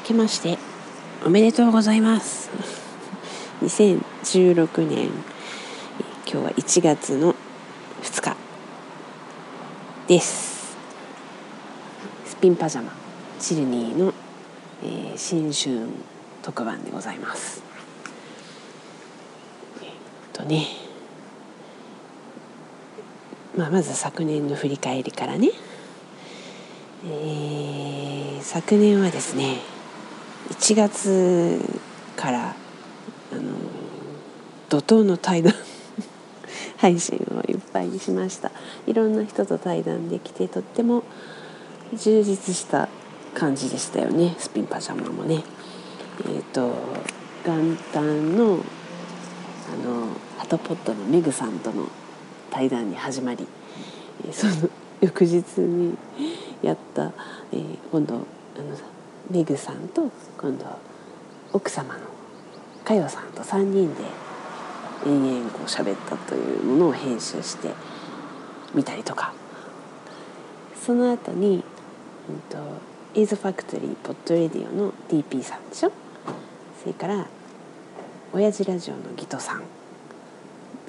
けましておめでとうございます。2016年今日は1月の2日です。スピンパジャマチルニーの、えー、新春特番でございます。えっとね。まあ、まず昨年の振り返りからね、えー、昨年はですね1月からあの怒涛の対談 配信をいっぱいにしました。いろんな人と対談できてとっても充実した感じでしたよね。スピンパジャマもね。えっ、ー、と元旦のあのハトポットのメグさんとの対談に始まりその翌日にやった、えー、今度あのメグさんと今度奥様の佳代さんと3人で延々こう喋ったというものを編集してみたりとか。その後に、うんと、イズファクトリーポッドレディオの DP さんでしょ？それから親父ラジオのギトさん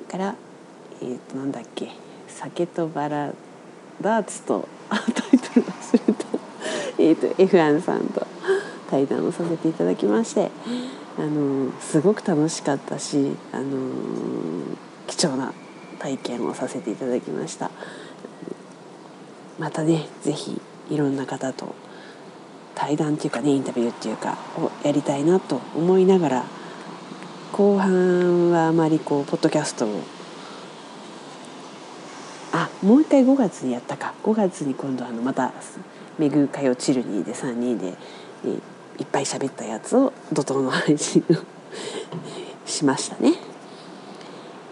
からえー、となんだっけ？酒とバラダーツとタイトル忘れた。えと F1 さんと対談をさせていただきましてあのすごく楽しかったしあの貴重な体験をさせていただきました。またね是非いろんな方と対談っていうかねインタビューっていうかをやりたいなと思いながら後半はあまりこうポッドキャストをあもう一回5月にやったか。5月に今度あのまたメグカヨチルニーで3人で、えいっぱい喋ったやつを怒涛の配信をしましたね。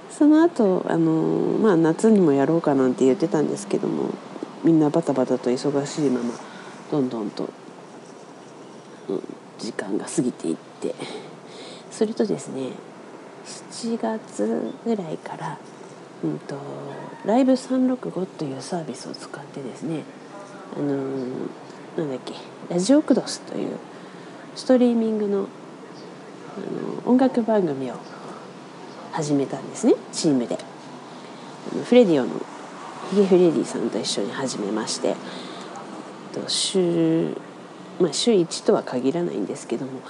その後あのまあ夏にもやろうかなんて言ってたんですけどもみんなバタバタと忙しいままどんどんと、うん、時間が過ぎていってそれとですね7月ぐらいからうんと、ライブ365というサービスを使ってですねあの、なんだっけラジオクドスというストリーミングの、あの、音楽番組を始めたんですね。チームで。フレディオのヒゲフレディさんと一緒に始めまして。週,、まあ、週1とは限らないんですけども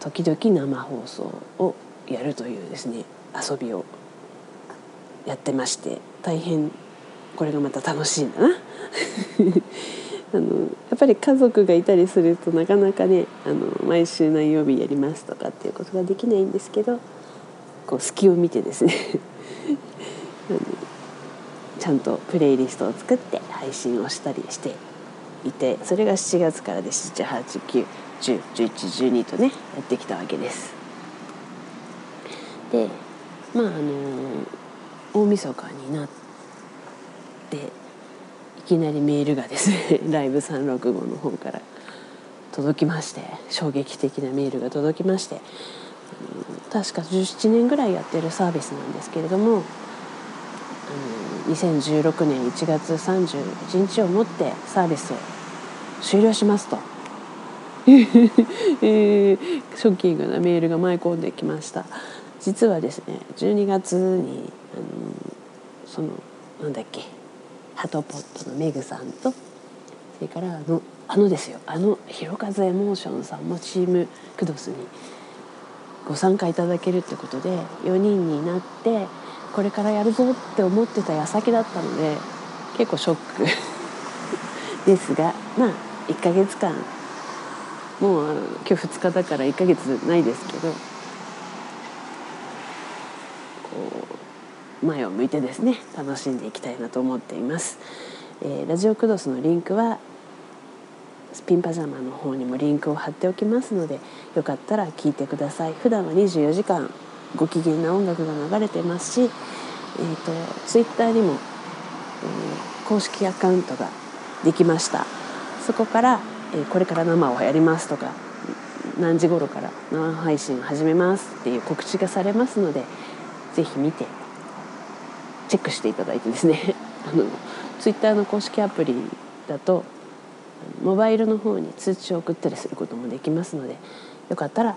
時々生放送をやるというですね遊びをやってまして大変これがまた楽しいんだな。あのやっぱり家族がいたりするとなかなかねあの毎週何曜日やりますとかっていうことができないんですけどこう隙を見てですね あのちゃんとプレイリストを作って配信をしたりしていてそれが7月からで789101112とねやってきたわけです。でまああの大晦日になってきなりメールがですね ライブ365の方から届きまして衝撃的なメールが届きまして、確か17年ぐらいやってるサービスなんですけれども、2016年1月31日をもってサービスを終了しますと。えー、ショッキングなメールが舞い込んできました実はですね12月にあのそのなんだっけハトポットのメグさんとそれからあのあのですよあのひろかずエモーションさんもチームクドスにご参加いただけるってことで4人になってこれからやるぞって思ってた矢先だったので結構ショック ですがまあ1ヶ月間もう今日2日だから1ヶ月ないですけど前を向いてですね楽しんでいきたいなと思っています、えー、ラジオクドスのリンクはスピンパジャマの方にもリンクを貼っておきますのでよかったら聞いてください。普段は24時間ご機嫌な音楽が流れてますし、えーと、ツイッターにも、えー、公式アカウントができました。そこから、えー、これから生をやりますとか何時頃から生配信始めますっていう告知がされますのでぜひ見てチェックしていただいてですね。あのツイッターの公式アプリだとモバイルの方に通知を送ったりすることもできますのでよかったら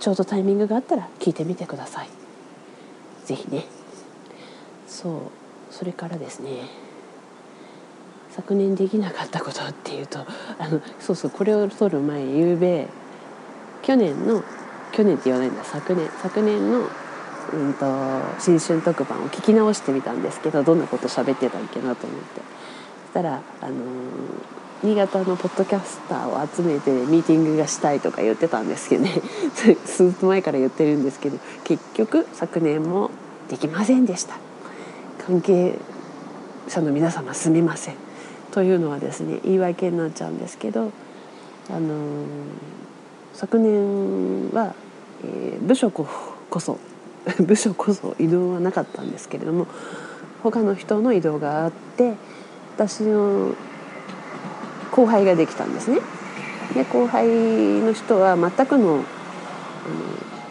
ちょうどタイミングがあったら聞いてみてください。ぜひね。そうそれからですね。昨年できなかったことっていうと あのそうそうこれを撮る前ゆうべ去年の去年って言わないんだ昨年昨年の、うんと、新春特番を聞き直してみたんですけどどんなこと喋ってたっけなと思って。そしたら、あの、新潟のポッドキャスターを集めてミーティングがしたいとか言ってたんですけどね。数日前から言ってるんですけど結局昨年もできませんでした。関係者の皆様すみません。というのはですね言い訳になっちゃうんですけど、あの、昨年は、えー、部署こそ 部署こそ移動はなかったんですけれども他の人の移動があって私の後輩ができたんですね。で後輩の人は全くの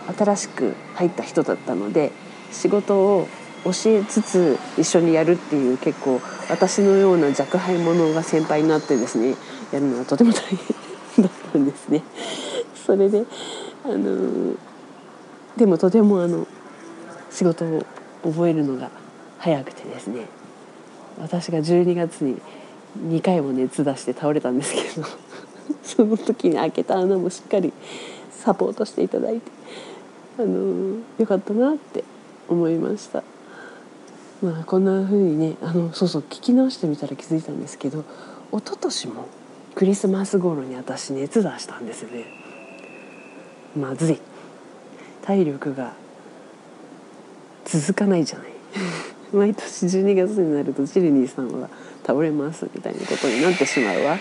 あの新しく入った人だったので仕事を教えつつ一緒にやるっていう結構私のような若輩者が先輩になってですねやるのはとても大変だったんですね。それであのでもとてもあの仕事を覚えるのが早くてですね。私が12月に2回も熱出して倒れたんですけど その時に開けた穴もしっかりサポートしていただいてあのよかったなって思いました。まあこんな風にねあのそうそう聞き直してみたら気づいたんですけど一昨年もクリスマス頃に私熱出したんですよね。まずい。体力が続かないじゃない。毎年12月になるとチリニーさんは倒れますみたいなことになってしまうわ。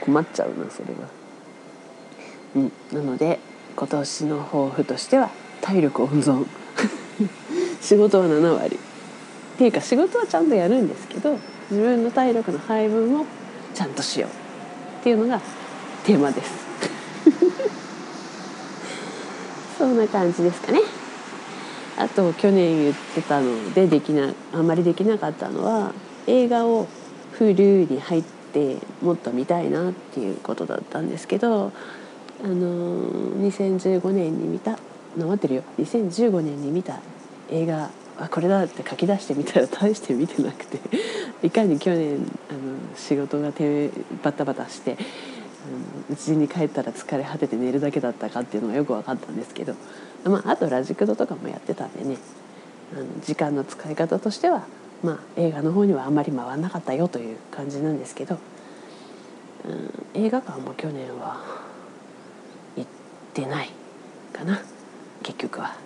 困っちゃうなそれは。うん。なので今年の抱負としては体力温存。仕事は7割。っていうか仕事はちゃんとやるんですけど自分の体力の配分をちゃんとしよう。っていうのがテーマです。そんな感じですかねあと去年言ってたのでできなあんまりできなかったのは映画を Hulu に入ってもっと見たいなっていうことだったんですけどあの2015年に見たなってるよ。2015年に見た映画あこれだって書き出してみたら大して見てなくていかに去年あの仕事が手バタバタしてうちに帰ったら疲れ果てて寝るだけだったかっていうのがよく分かったんですけど、まあ、あとラジクドとかもやってたんでねあの時間の使い方としては、まあ、映画の方にはあんまり回んなかったよという感じなんですけど、うん、映画館も去年は行ってないかな結局は。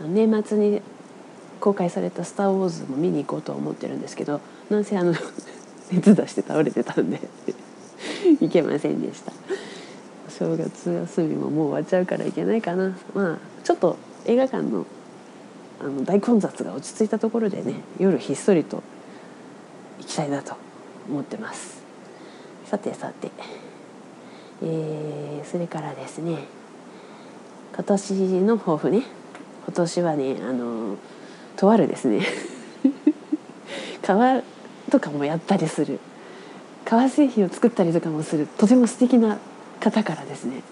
年末に公開された「スター・ウォーズ」も見に行こうと思ってるんですけどなんせあの 熱出して倒れてたんで 行けませんでした。正月休みももう終わっちゃうから行けないかな。まあちょっと映画館のあの大混雑が落ち着いたところでね夜ひっそりと行きたいなと思ってます。さてさて。えー、それからですね今年の抱負ね。今年はねあのとあるですね。革とかもやったりする。革製品を作ったりとかもするとても素敵な方からですね。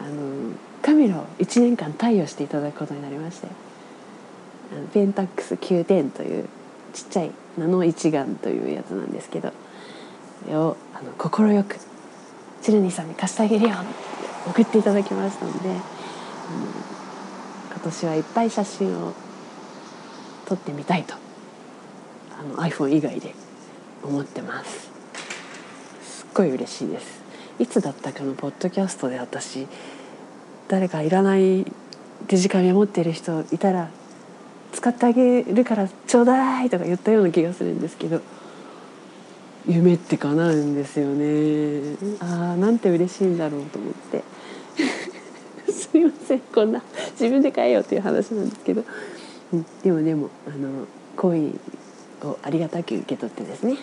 あのカメラを1年間貸与していただくことになりましてあのペンタックス9点というちっちゃいナノ一眼というやつなんですけどそれを快くチルニーさんに貸してあげるよって送っていただきましたので、うん、今年はいっぱい写真を撮ってみたいとあの iPhone 以外で思ってます。すっごい嬉しいです。いつだったかのポッドキャストで私誰かいらないデジカメ持ってる人いたら使ってあげるからちょうだいとか言ったような気がするんですけど夢って叶うんですよね。ああなんて嬉しいんだろうと思って。すいません。こんな自分で買えよっていう話なんですけど、うん、でもでもあの好意をありがたく受け取ってですね。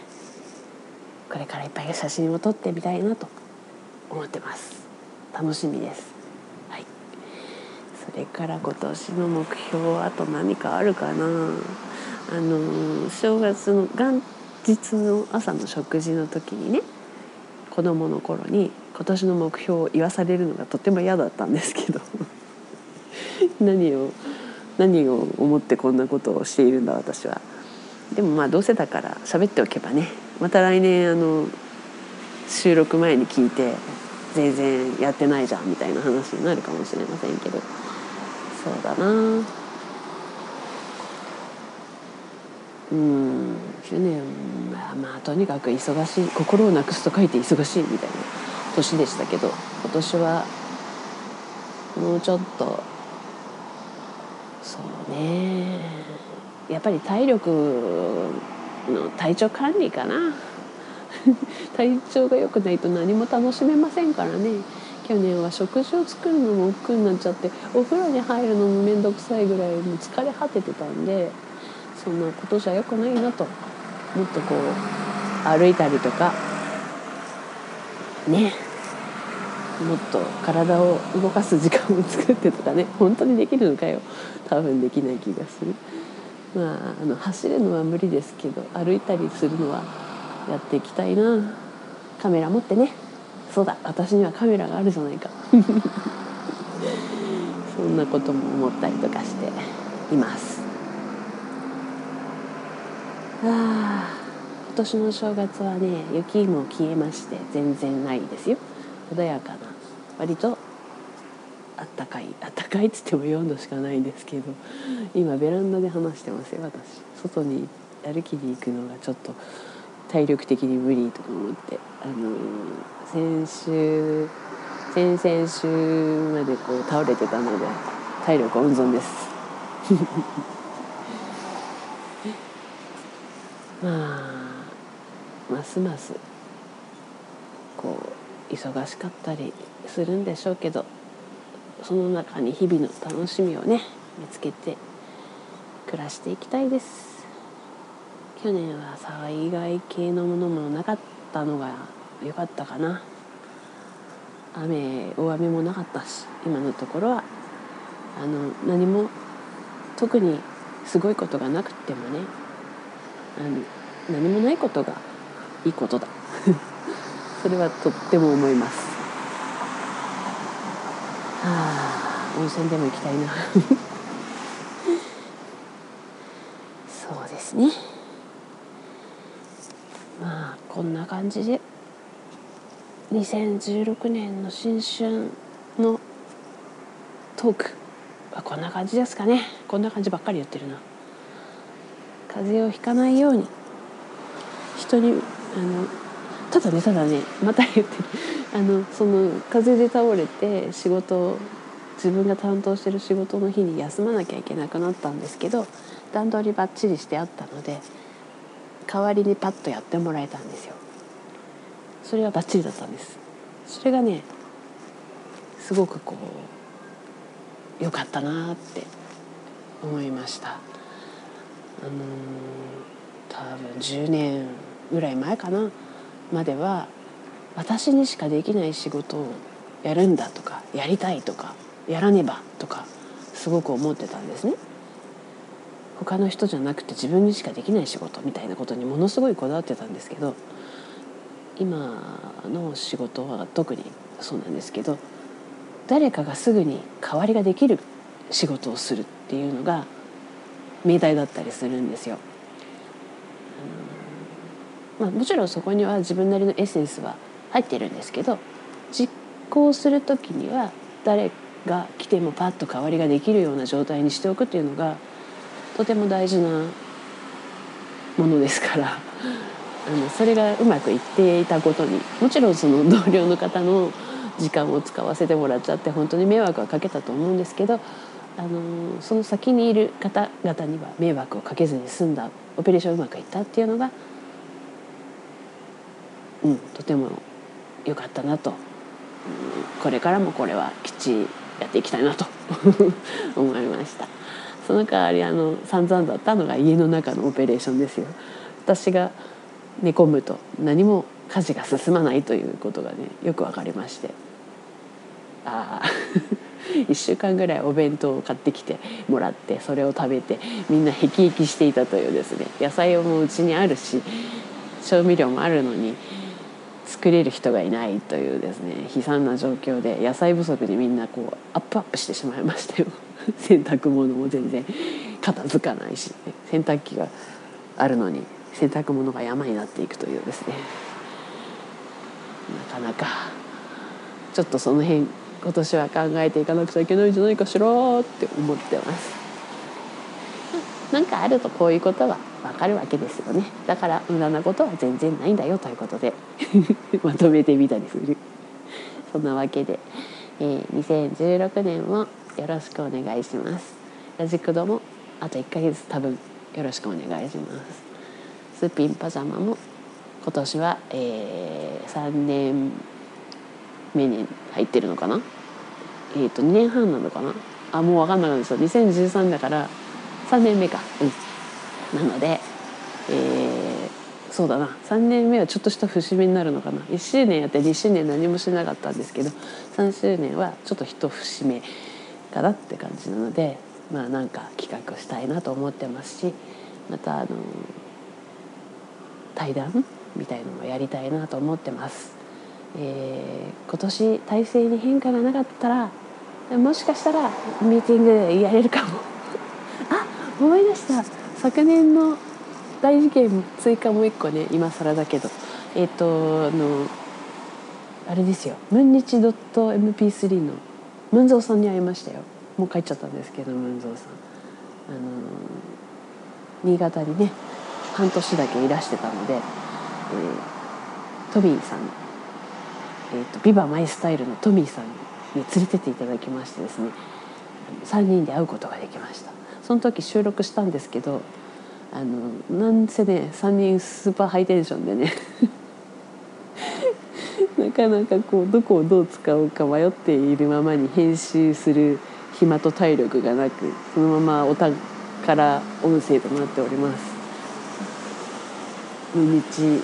これからいっぱい写真を撮ってみたいなと思ってます。楽しみです。はい。それから今年の目標はあと何かあるかな？あの正月の元日の朝の食事の時にね子供の頃に今年の目標を言わされるのがとても嫌だったんですけど 何を何を思ってこんなことをしているんだ私は。でもまあどうせだから喋っておけばね。また来年あの収録前に聞いて全然やってないじゃんみたいな話になるかもしれませんけど。そうだな。うん。去年まあ、まあとにかく忙しい。心をなくすと書いて忙しいみたいな年でしたけど今年はもうちょっとそうね。やっぱり体力の体調管理かな。体調が良くないと何も楽しめませんからね。去年は食事を作るのも億劫になっちゃってお風呂に入るのも面倒くさいぐらいもう疲れ果ててたんでそんなことじゃ良くないなと。もっとこう歩いたりとか。ね。もっと体を動かす時間を作ってとかね。本当にできるのかよ。多分できない気がする。まああの走るのは無理ですけど歩いたりするのはやっていきたいな。カメラ持ってね。そうだ。私にはカメラがあるじゃないか。そんなことも思ったりとかしています。あ今年の正月はね雪も消えまして全然ないですよ。穏やかな割とあったかいあったかいっつっても4度しかないんですけど今ベランダで話してますよ私。外に歩きに行くのがちょっと体力的に無理とか思って。あの先週先々週までこう倒れてたので体力温存です。まあますますこう忙しかったりするんでしょうけど。その中に日々の楽しみをね見つけて暮らしていきたいです。去年は災害系のものもなかったのが良かったかな。雨大雨もなかったし今のところは。あの何も特にすごいことがなくてもねあの何もないことがいいことだ。それはとっても思います。あ温泉でも行きたいな。そうですね。まあこんな感じで2016年の新春のトークはこんな感じですかね。こんな感じばっかり言ってるな。風邪をひかないように。人にあのただねただねまた言ってる。あのその風邪で倒れて仕事自分が担当してる仕事の日に休まなきゃいけなくなったんですけど段取りばっちりしてあったので代わりにパッとやってもらえたんですよ。それはバッチリだったんです。それがねすごくこう良かったなって思いました。あの多分10年ぐらい前かなまでは私にしかできない仕事をやるんだとかやりたいとかやらねばとかすごく思ってたんですね。他の人じゃなくて自分にしかできない仕事みたいなことにものすごいこだわってたんですけど今の仕事は特にそうなんですけど誰かがすぐに代わりができる仕事をするっていうのが命題だったりするんですよ。まあ、もちろんそこには自分なりのエッセンスは入ってるんですけど実行する時には誰が来てもパッと代わりができるような状態にしておくっていうのがとても大事なものですから あのそれがうまくいっていたことにもちろんその同僚の方の時間を使わせてもらっちゃって本当に迷惑はかけたと思うんですけどあのその先にいる方々には迷惑をかけずに済んだオペレーションうまくいったっていうのがうん、とても良かったなと、うん、これからもこれはきっちりやっていきたいなと。思いました。その代わりあの散々だったのが家の中のオペレーションですよ。私が寝込むと何も家事が進まないということがねよく分かりまして。ああ1 週間ぐらいお弁当を買ってきてもらってそれを食べてみんなへきへきしていたというですね野菜もうちにあるし調味料もあるのに作れる人がいないというですね悲惨な状況で野菜不足にみんなこうアップアップしてしまいましたよ。洗濯物も全然片付かないし、洗濯機があるのに洗濯物が山になっていくというですね。なかなかちょっとその辺今年は考えていかなくちゃいけないんじゃないかしらって思ってます。なんかあるとこういうことは分かるわけですよね。だから無駄なことは全然ないんだよということで まとめてみたりする。そんなわけで、えー、2016年もよろしくお願いします。ラジクドもあと1ヶ月多分よろしくお願いします。スピンパジャマも今年は、えー、3年目に入ってるのかな？えっ、ー、と2年半なのかな？あもう分かんなかった。ですよ2013だから3年目か。うん。なのでえー、そうだな。3年目はちょっとした節目になるのかな。1周年やって2周年何もしなかったんですけど3周年はちょっと一節目かなって感じなのでまあなんか企画したいなと思ってますしまたあの対談みたいのもやりたいなと思ってます。えー、今年体制に変化がなかったらもしかしたらミーティングやれるかも。あ思い出した。昨年の大事件追加もう一個ね今更だけどえっ、ー、とあのあれですよ「ムンニチドット .mp3」のムンゾーさんに会いましたよ。もう帰っちゃったんですけどムンゾーさん。あの新潟にね半年だけいらしてたので、えー、トミーさんえーと、ビバマイスタイルのトミーさんに連れてっていただきましてですね3人で会うことができました。その時収録したんですけどあのなんせね3人スーパーハイテンションでね なかなかこうどこをどう使おうか迷っているままに編集する暇と体力がなくそのままお宝音声となっております。日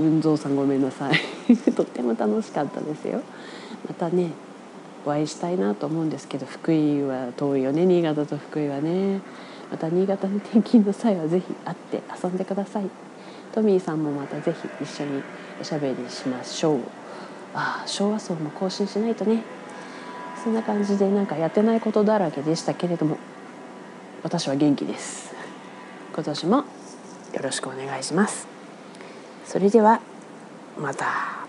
運蔵さんごめんなさい。とっても楽しかったですよ。またね。お会いしたいなと思うんですけど福井は遠いよね。新潟と福井はね。また新潟に転勤の際は是非会って遊んでください。トミーさんもまた是非一緒におしゃべりしましょう。ああ昭和層も更新しないとね。そんな感じでなんかやってないことだらけでしたけれども私は元気です。今年もよろしくお願いします。それではまた。